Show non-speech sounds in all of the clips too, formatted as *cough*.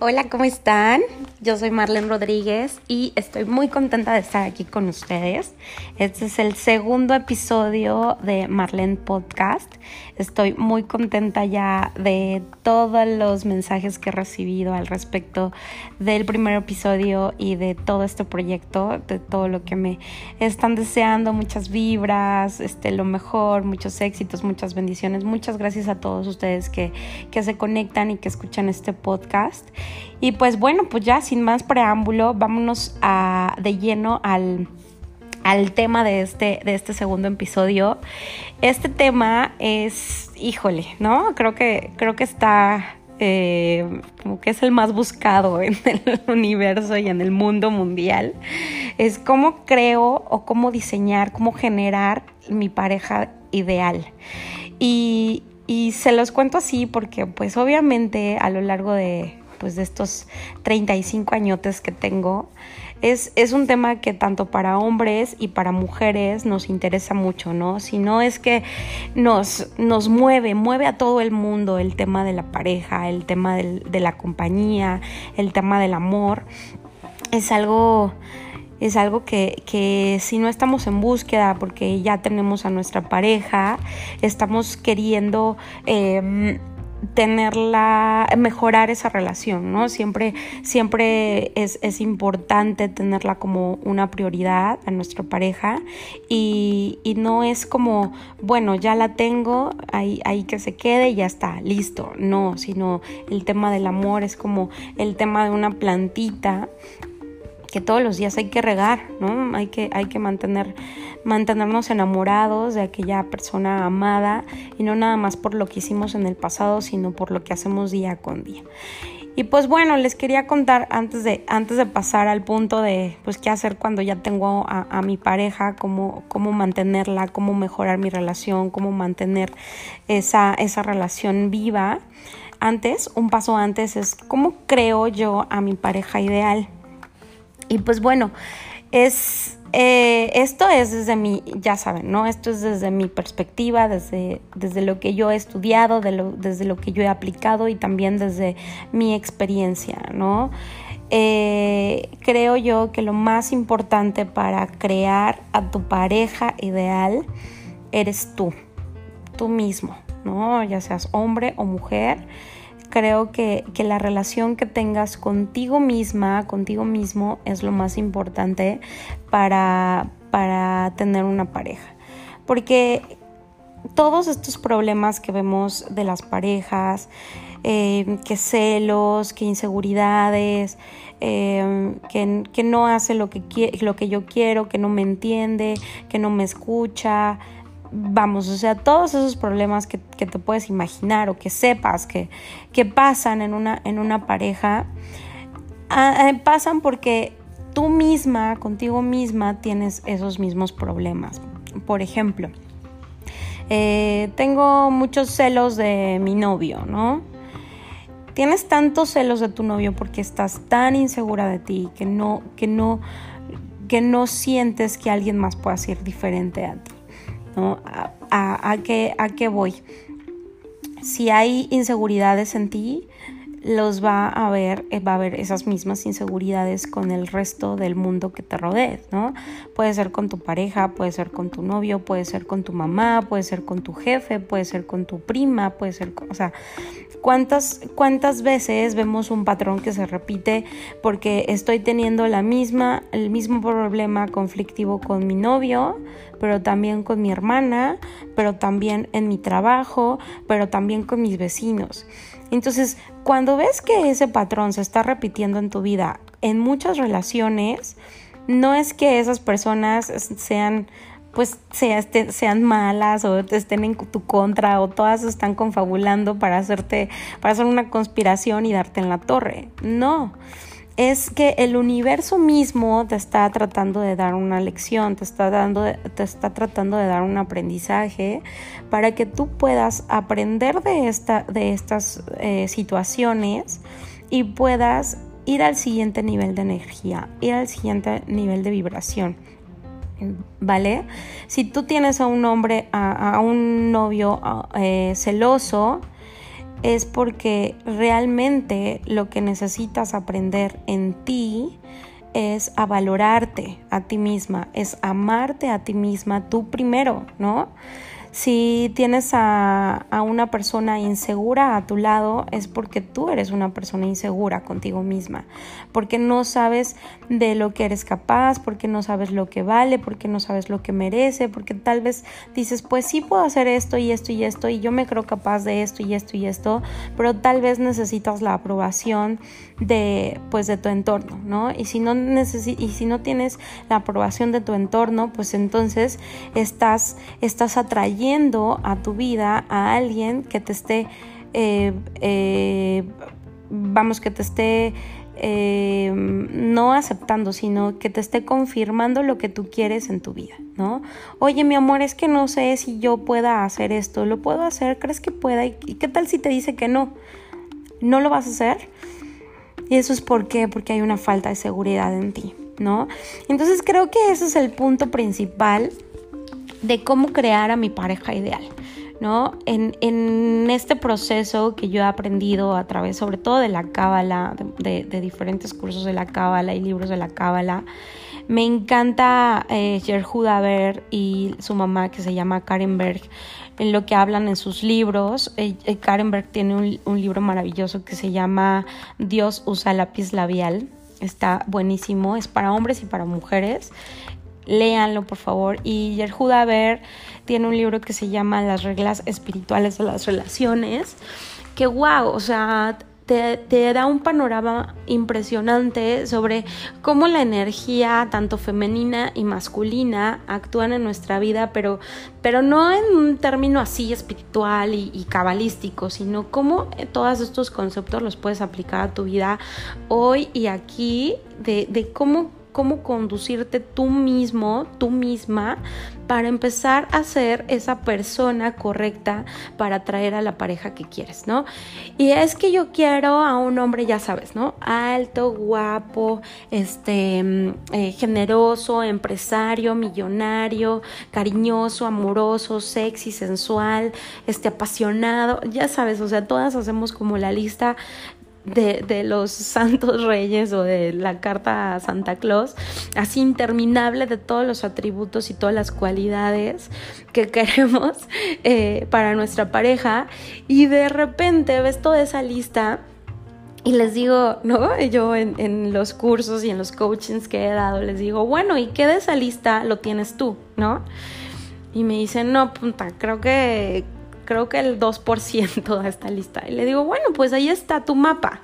Hola, ¿cómo están? Yo soy Marlene Rodríguez y estoy muy contenta de estar aquí con ustedes. Este es el segundo episodio de Marlene Podcast. Estoy muy contenta ya de todos los mensajes que he recibido al respecto del primer episodio y de todo este proyecto, de todo lo que me están deseando, muchas vibras, este, lo mejor, muchos éxitos, muchas bendiciones. Muchas gracias a todos ustedes que, que se conectan y que escuchan este podcast. Y pues bueno, pues ya sin más preámbulo, vámonos de lleno al, al tema de este, de este segundo episodio. Este tema es, híjole, ¿no? Creo que, creo que está eh, como que es el más buscado *laughs* en el universo y en el mundo mundial. Es cómo creo o cómo diseñar, cómo generar mi pareja ideal. Y, y se los cuento así porque pues obviamente a lo largo de pues de estos 35 añotes que tengo, es, es, un tema que tanto para hombres y para mujeres nos interesa mucho, ¿no? Si no es que nos, nos mueve, mueve a todo el mundo el tema de la pareja, el tema de la compañía, el tema del amor. Es algo es algo que, que, si no estamos en búsqueda porque ya tenemos a nuestra pareja, estamos queriendo eh, tenerla, mejorar esa relación, ¿no? Siempre, siempre es, es, importante tenerla como una prioridad a nuestra pareja y, y no es como, bueno, ya la tengo, ahí, ahí que se quede y ya está, listo, no, sino el tema del amor es como el tema de una plantita que todos los días hay que regar, ¿no? Hay que, hay que mantener, mantenernos enamorados de aquella persona amada y no nada más por lo que hicimos en el pasado, sino por lo que hacemos día con día. Y pues bueno, les quería contar antes de, antes de pasar al punto de pues qué hacer cuando ya tengo a, mi pareja, cómo, cómo mantenerla, cómo mejorar mi relación, cómo mantener esa, esa relación viva. Antes, un paso antes es cómo creo yo a mi pareja ideal. Y pues bueno, es, eh, esto es desde mi, ya saben, ¿no? Esto es desde mi perspectiva, desde, desde lo que yo he estudiado, desde lo que yo he aplicado y también desde mi experiencia, ¿no? Eh, creo yo que lo más importante para crear a tu pareja ideal eres tú, tú mismo, ¿no? Ya seas hombre o mujer creo que, la relación que tengas contigo misma, contigo mismo, es lo más importante para, para tener una pareja. Porque todos estos problemas que vemos de las parejas, eh, que celos, que inseguridades, eh, que, que, no hace lo que, lo que yo quiero, que no me entiende, que no me escucha, vamos, o sea, todos esos problemas que, te puedes imaginar o que sepas que, que pasan en una, en una pareja, pasan porque tú misma, contigo misma, tienes esos mismos problemas. Por ejemplo, eh, tengo muchos celos de mi novio, ¿no? Tienes tantos celos de tu novio porque estás tan insegura de ti que no, que no, que no sientes que alguien más pueda ser diferente a ti. ¿No? ¿A, qué, ¿A qué voy? Si hay inseguridades en ti, los va a ver, eh, va a haber esas mismas inseguridades con el resto del mundo que te rodee, ¿no? Puede ser con tu pareja, puede ser con tu novio, puede ser con tu mamá, puede ser con tu jefe, puede ser con tu prima, puede ser con, o sea, ¿cuántas, cuántas veces vemos un patrón que se repite porque estoy teniendo la misma, el mismo problema conflictivo con mi novio, pero también con mi hermana, pero también en mi trabajo, pero también con mis vecinos. Entonces, cuando ves que ese patrón se está repitiendo en tu vida, en muchas relaciones, no es que esas personas sean pues este, sean malas o estén en tu contra o todas están confabulando para hacerte, para hacer una conspiración y darte en la torre. No es que el universo mismo te está tratando de dar una lección, te está, dando, te está tratando de dar un aprendizaje para que tú puedas aprender de, esta, de estas eh, situaciones y puedas ir al siguiente nivel de energía, ir al siguiente nivel de vibración. ¿Vale? Si tú tienes a un hombre, a, un novio eh, celoso, es porque realmente lo que necesitas aprender en ti es a valorarte a ti misma, es amarte a ti misma tú primero, ¿no? Si tienes a, una persona insegura a tu lado es porque tú eres una persona insegura contigo misma, porque no sabes de lo que eres capaz, porque no sabes lo que vale, porque no sabes lo que merece, porque tal vez dices, pues sí puedo hacer esto y esto y esto y yo me creo capaz de esto y esto y esto, pero tal vez necesitas la aprobación de pues de tu entorno, ¿no? Y si no y si no tienes la aprobación de tu entorno, pues entonces estás estás atrayendo a tu vida a alguien que te esté, eh, eh, vamos, que te esté eh, no aceptando, sino que te esté confirmando lo que tú quieres en tu vida, ¿no? Oye, mi amor, es que no sé si yo pueda hacer esto, ¿lo puedo hacer? ¿Crees que pueda? ¿Y qué tal si te dice que no? ¿No lo vas a hacer? Y eso es por qué, porque hay una falta de seguridad en ti, ¿no? Entonces creo que ese es el punto principal de cómo crear a mi pareja ideal. ¿no? En, este proceso que yo he aprendido a través, sobre todo de la cábala, de, diferentes cursos de la cábala y libros de la cábala, me encanta eh, Gerhuda Ver y su mamá que se llama Karen Berg, en lo que hablan en sus libros. Eh, eh, Karen Berg tiene un libro maravilloso que se llama Dios usa lápiz labial. Está buenísimo, es para hombres y para mujeres léanlo por favor. Y Yerhuda Ver tiene un libro que se llama Las reglas espirituales de las relaciones, que wow, o sea, te, te, da un panorama impresionante sobre cómo la energía, tanto femenina y masculina, actúan en nuestra vida, pero, pero no en un término así espiritual y, cabalístico, sino cómo todos estos conceptos los puedes aplicar a tu vida hoy y aquí, de, de cómo cómo conducirte tú mismo, tú misma, para empezar a ser esa persona correcta para atraer a la pareja que quieres, ¿no? Y es que yo quiero a un hombre, ya sabes, ¿no? Alto, guapo, este, mm, eh, generoso, empresario, millonario, cariñoso, amoroso, sexy, sensual, este, apasionado, ya sabes, o sea, todas hacemos como la lista de, los *laughs* santos reyes o de la carta a Santa Claus, así interminable de todos los atributos y todas las cualidades que *laughs* queremos eh, para nuestra pareja y de repente ves toda esa lista y les digo, ¿no? *laughs* Yo en, en, los cursos y en los coachings que he dado, les digo, bueno, ¿y qué de esa lista lo tienes tú, ¿no? Y me dicen, no, punta, creo que, creo que el 2% de esta lista. Y le digo, bueno, pues ahí está tu mapa,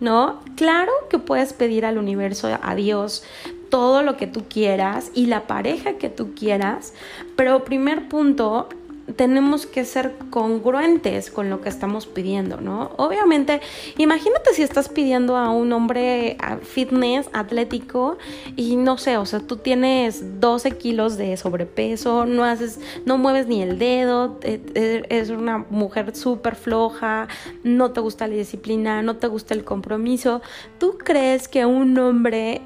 ¿no? Claro que puedes pedir al universo, a Dios, todo lo que tú quieras y la pareja que tú quieras, pero primer punto, tenemos que ser congruentes con lo que estamos pidiendo, ¿no? Obviamente, imagínate si estás pidiendo a un hombre fitness, atlético, y no sé, o sea, tú tienes 12 kilos de sobrepeso, no haces, no mueves ni el dedo, e, e, es una mujer súper floja, no te gusta la disciplina, no te gusta el compromiso. ¿Tú crees que un hombre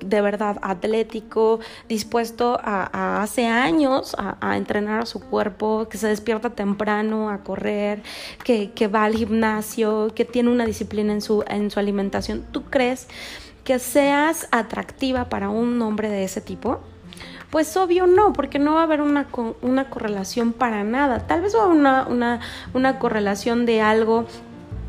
de verdad atlético, dispuesto a, hace años a, entrenar a su cuerpo, que se despierta temprano a correr, que, que, va al gimnasio, que tiene una disciplina en su, en su alimentación. ¿Tú crees que seas atractiva para un hombre de ese tipo? Pues obvio no, porque no va a haber una, una correlación para nada. Tal vez va a haber una, una, una correlación de algo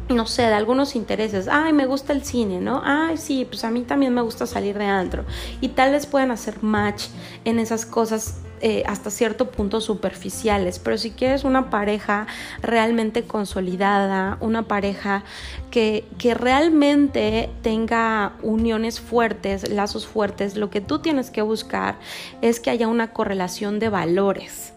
no sé, de algunos intereses. Ay, me gusta el cine, ¿no? Ay, sí, pues a mí también me gusta salir de antro. Y tal vez puedan hacer match en esas cosas eh, hasta cierto punto superficiales. Pero si quieres una pareja realmente consolidada, una pareja que, que realmente tenga uniones fuertes, lazos fuertes, lo que tú tienes que buscar es que haya una correlación de valores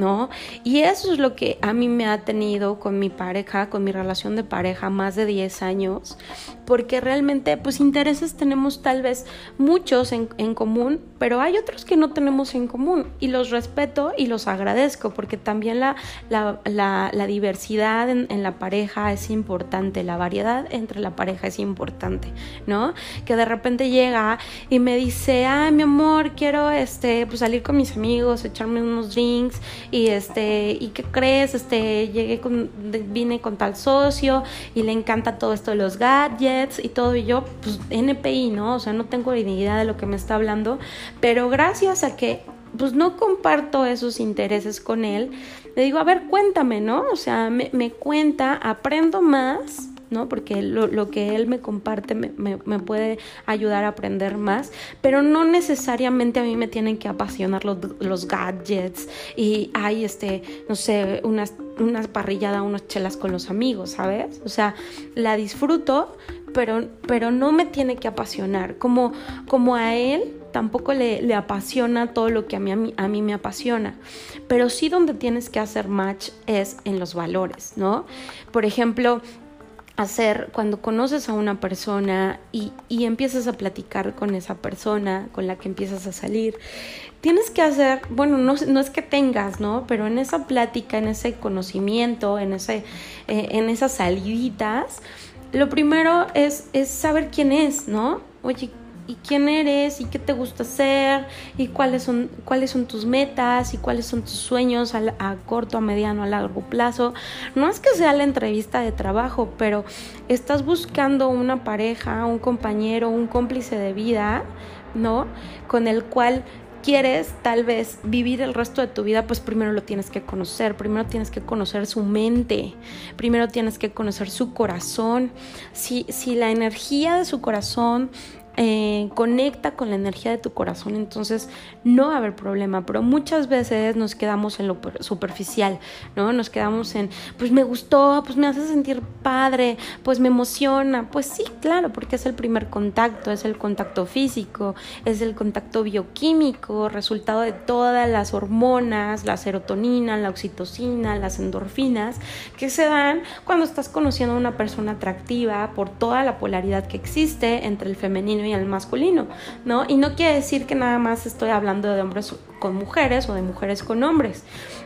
¿no? Y eso es lo que a mí me ha tenido con mi pareja, con mi relación de pareja más de 10 años, porque realmente pues intereses tenemos tal vez muchos en, común, pero hay otros que no tenemos en común y los respeto y los agradezco porque también la, la, diversidad en, en, la pareja es importante, la variedad entre la pareja es importante, ¿no? Que de repente llega y me dice, ay mi amor, quiero este, pues salir con mis amigos, echarme unos drinks y este, ¿y qué crees? Este, llegué con, vine con tal socio y le encanta todo esto de los gadgets y todo, y yo, pues NPI, ¿no? O sea, no tengo ni idea de lo que me está hablando, pero gracias a que pues no comparto esos intereses con él, le digo, a ver, cuéntame, ¿no? O sea, me, me cuenta, aprendo más ¿no? Porque lo, que él me comparte me, puede ayudar a aprender más, pero no necesariamente a mí me tienen que apasionar los, gadgets y hay, este, no sé, unas, unas parrilladas, unas chelas con los amigos, ¿sabes? O sea, la disfruto, pero, pero no me tiene que apasionar, como, como a él tampoco le, le, apasiona todo lo que a mí, a, mí, a mí me apasiona. Pero sí donde tienes que hacer match es en los valores, ¿no? Por ejemplo, hacer cuando conoces a una persona y, y, empiezas a platicar con esa persona con la que empiezas a salir, tienes que hacer, bueno, no, no es que tengas, ¿no? Pero en esa plática, en ese conocimiento, en, ese, eh, en esas saliditas, lo primero es, es saber quién es, ¿no? Oye, y quién eres y qué te gusta hacer y cuáles son, cuáles son tus metas y cuáles son tus sueños a, corto, a mediano, a largo plazo. No es que sea la entrevista de trabajo, pero estás buscando una pareja, un compañero, un cómplice de vida, ¿no? Con el cual quieres tal vez vivir el resto de tu vida, pues primero lo tienes que conocer, primero tienes que conocer su mente, primero tienes que conocer su corazón. Si, si la energía de su corazón eh, conecta con la energía de tu corazón, entonces no va a haber problema, pero muchas veces nos quedamos en lo superficial, ¿no? Nos quedamos en, pues me gustó, pues me hace sentir padre, pues me emociona, pues sí, claro, porque es el primer contacto, es el contacto físico, es el contacto bioquímico, resultado de todas las hormonas, la serotonina, la oxitocina, las endorfinas, que se dan cuando estás conociendo a una persona atractiva por toda la polaridad que existe entre el femenino y el masculino, ¿no? Y no quiere decir que nada más estoy hablando de hombres con mujeres o de mujeres con hombres.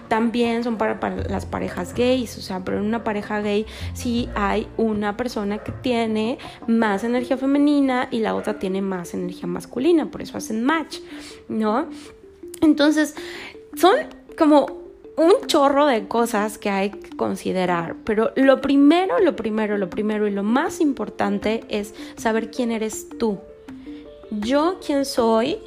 También son para, las parejas gays, o sea, pero en una pareja gay sí hay una persona que tiene más energía femenina y la otra tiene más energía masculina, por eso hacen match, ¿no? Entonces, son como un chorro de cosas que hay que considerar, pero lo primero, lo primero, lo primero y lo más importante es saber quién eres tú, yo quién soy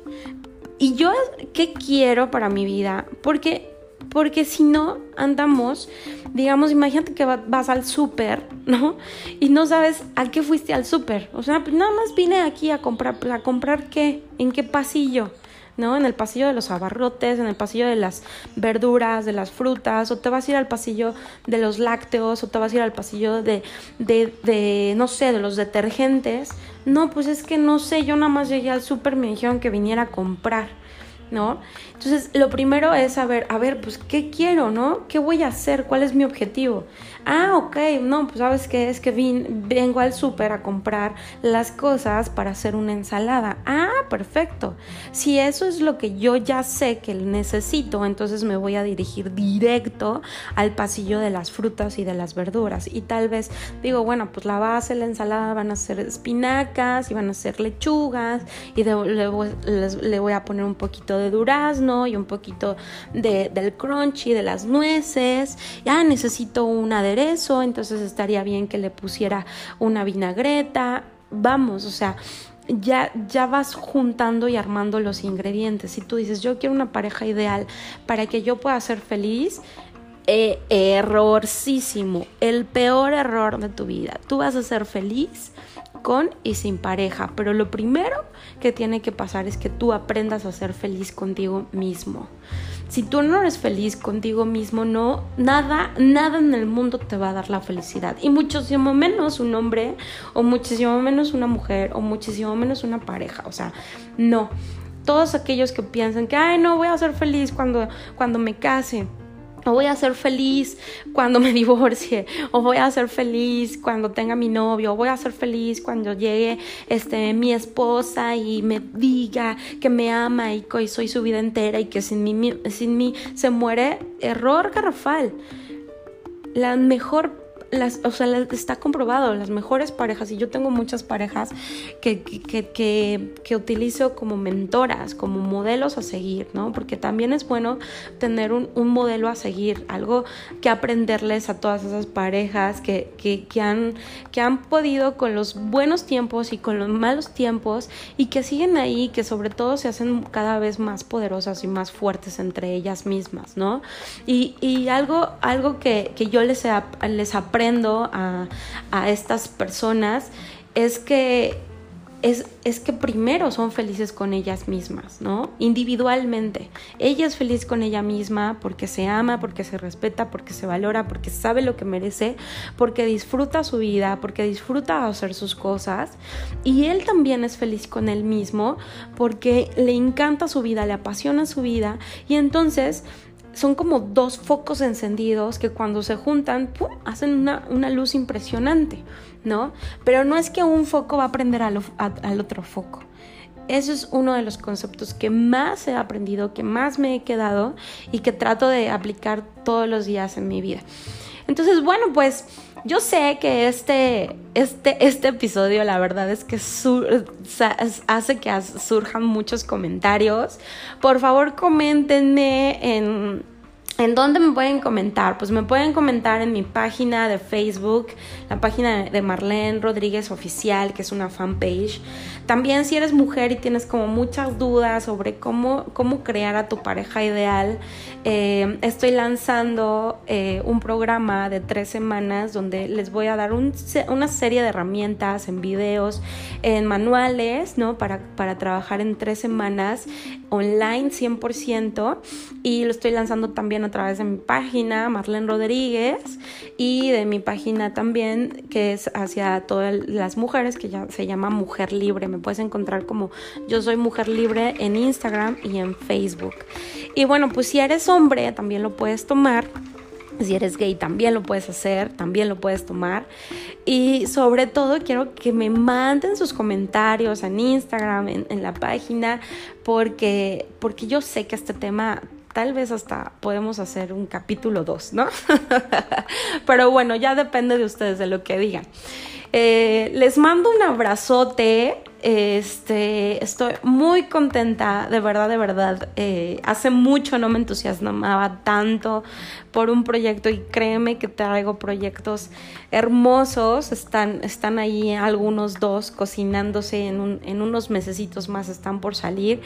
y yo qué quiero para mi vida, porque porque si no andamos, digamos, imagínate que vas al súper, *laughs* ¿no? Y no sabes a qué fuiste al súper. O sea, nada más vine aquí a comprar, a comprar qué, en qué pasillo. ¿No? En el pasillo de los abarrotes, en el pasillo de las verduras, de las frutas, o te vas a ir al pasillo de los lácteos, o te vas a ir al pasillo de, de, de no sé, de los detergentes. No, pues es que no sé, yo nada más llegué al súper, que viniera a comprar. ¿no? Entonces, lo primero es saber, a ver, pues, ¿qué quiero, no? ¿Qué voy a hacer? ¿Cuál es mi objetivo? Ah, ok, no, pues sabes que es que vengo al súper a comprar las cosas para hacer una ensalada. Ah, perfecto. Si eso es lo que yo ya sé que necesito, entonces me voy a dirigir directo al pasillo de las frutas y de las verduras. Y tal vez digo, bueno, pues la base de la ensalada van a ser espinacas y van a ser lechugas y le, voy, a poner un poquito de durazno y un poquito de, del crunchy, de las nueces. Ya necesito una de eso, entonces estaría bien que le pusiera una vinagreta. Vamos, o sea, ya, ya vas juntando y armando los ingredientes. Si tú dices, yo quiero una pareja ideal para que yo pueda ser feliz, eh, el peor error de tu vida. Tú vas a ser feliz con y sin pareja, pero lo primero que tiene que pasar es que tú aprendas a ser feliz contigo mismo. Si tú no eres feliz contigo mismo, no, nada, nada en el mundo te va a dar la felicidad. Y muchísimo menos un hombre, o muchísimo menos una mujer, o muchísimo menos una pareja. O sea, no. Todos aquellos que piensan que, ay, no, voy a ser feliz cuando, cuando me case o voy a ser feliz cuando me *laughs* divorcie, o voy a ser feliz cuando tenga mi novio, o voy a ser feliz cuando llegue este, mi esposa y me diga que me ama y que soy su vida entera y que sin mí, sin mí se muere. Error garrafal. La mejor las, o sea, está comprobado, las mejores parejas, y yo tengo muchas parejas que, que, que, que, utilizo como mentoras, como modelos a seguir, ¿no? Porque también es bueno tener un, un modelo a seguir, algo que aprenderles a todas esas parejas que, han, que han podido con los buenos tiempos y con los malos tiempos y que siguen ahí, que sobre todo se hacen cada vez más poderosas y más fuertes entre ellas mismas, ¿no? Y, y algo, algo que yo les, les aprendo a, estas personas es que es, es, que primero son felices con ellas mismas, ¿no? Individualmente. Ella es feliz con ella misma porque se ama, porque se respeta, porque se valora, porque sabe lo que merece, porque disfruta su vida, porque disfruta hacer sus cosas. Y él también es feliz con él mismo porque le encanta su vida, le apasiona su vida. Y entonces son como dos focos encendidos que cuando se juntan hacen una, luz impresionante, ¿no? Pero no es que un foco va a prender al, al otro foco. Ese es uno de los conceptos que más he aprendido, que más me he quedado y que trato de aplicar todos los días en mi vida. Entonces, bueno, pues yo sé que este, este, este episodio, la verdad es que hace que surjan muchos comentarios. Por favor, coméntenme en ¿En dónde me pueden comentar? Pues me pueden comentar en mi página de Facebook, la página de Marlene Rodríguez Oficial, que es una fanpage. También si eres mujer y tienes como muchas dudas sobre cómo, cómo crear a tu pareja ideal, eh, estoy lanzando eh, un programa de tres semanas donde les voy a dar una serie de herramientas en videos, en manuales, ¿no? Para, para trabajar en tres semanas online 100% y lo estoy lanzando también a través de mi página, Marlene Rodríguez, y de mi página también, que es hacia todas las mujeres, que ya se llama Mujer Libre. Puedes encontrar como Yo Soy Mujer Libre en Instagram y en Facebook. Y bueno, pues si eres hombre, también lo puedes tomar. Si eres gay también lo puedes hacer, también lo puedes tomar. Y sobre todo quiero que me manden sus comentarios en Instagram, en, en la página, porque, porque yo sé que este tema tal vez hasta podemos hacer un capítulo 2, ¿no? *laughs* Pero bueno, ya depende de ustedes, de lo que digan. Eh, les mando un abrazote. Este, estoy muy contenta, de verdad, de verdad. Eh, hace mucho no me entusiasmaba tanto por un proyecto y créeme que traigo proyectos hermosos. Están, están ahí algunos dos cocinándose en, unos mesecitos más, están por salir.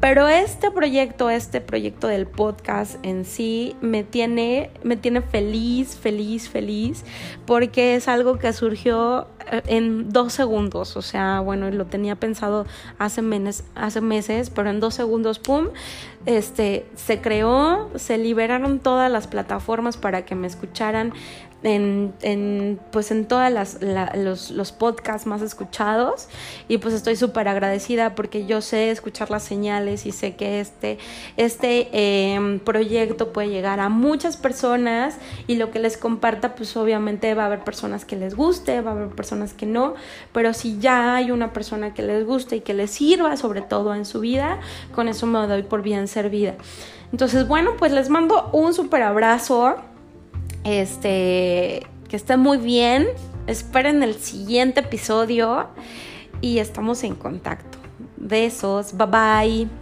Pero este proyecto, este proyecto del podcast en sí, me tiene, me tiene feliz, feliz, feliz, porque es algo que surgió eh, en dos segundos. O sea, bueno, lo tenía pensado hace, meses, hace meses, pero en dos segundos, ¡pum! Este, se creó, se liberaron todas las plataformas para que me escucharan en, en, pues en todas los, los, podcasts más escuchados y pues estoy súper agradecida porque yo sé escuchar las señales y sé que este, este em, proyecto puede llegar a muchas personas y lo que les comparta pues obviamente va a haber personas que les guste, va a haber personas que no, pero si ya hay una persona que les guste y que les sirva sobre todo en su vida, con eso me doy por bien servida. Entonces, bueno, pues les mando un súper abrazo. Este, que estén muy bien. Esperen el siguiente episodio y estamos en contacto. Besos, bye bye.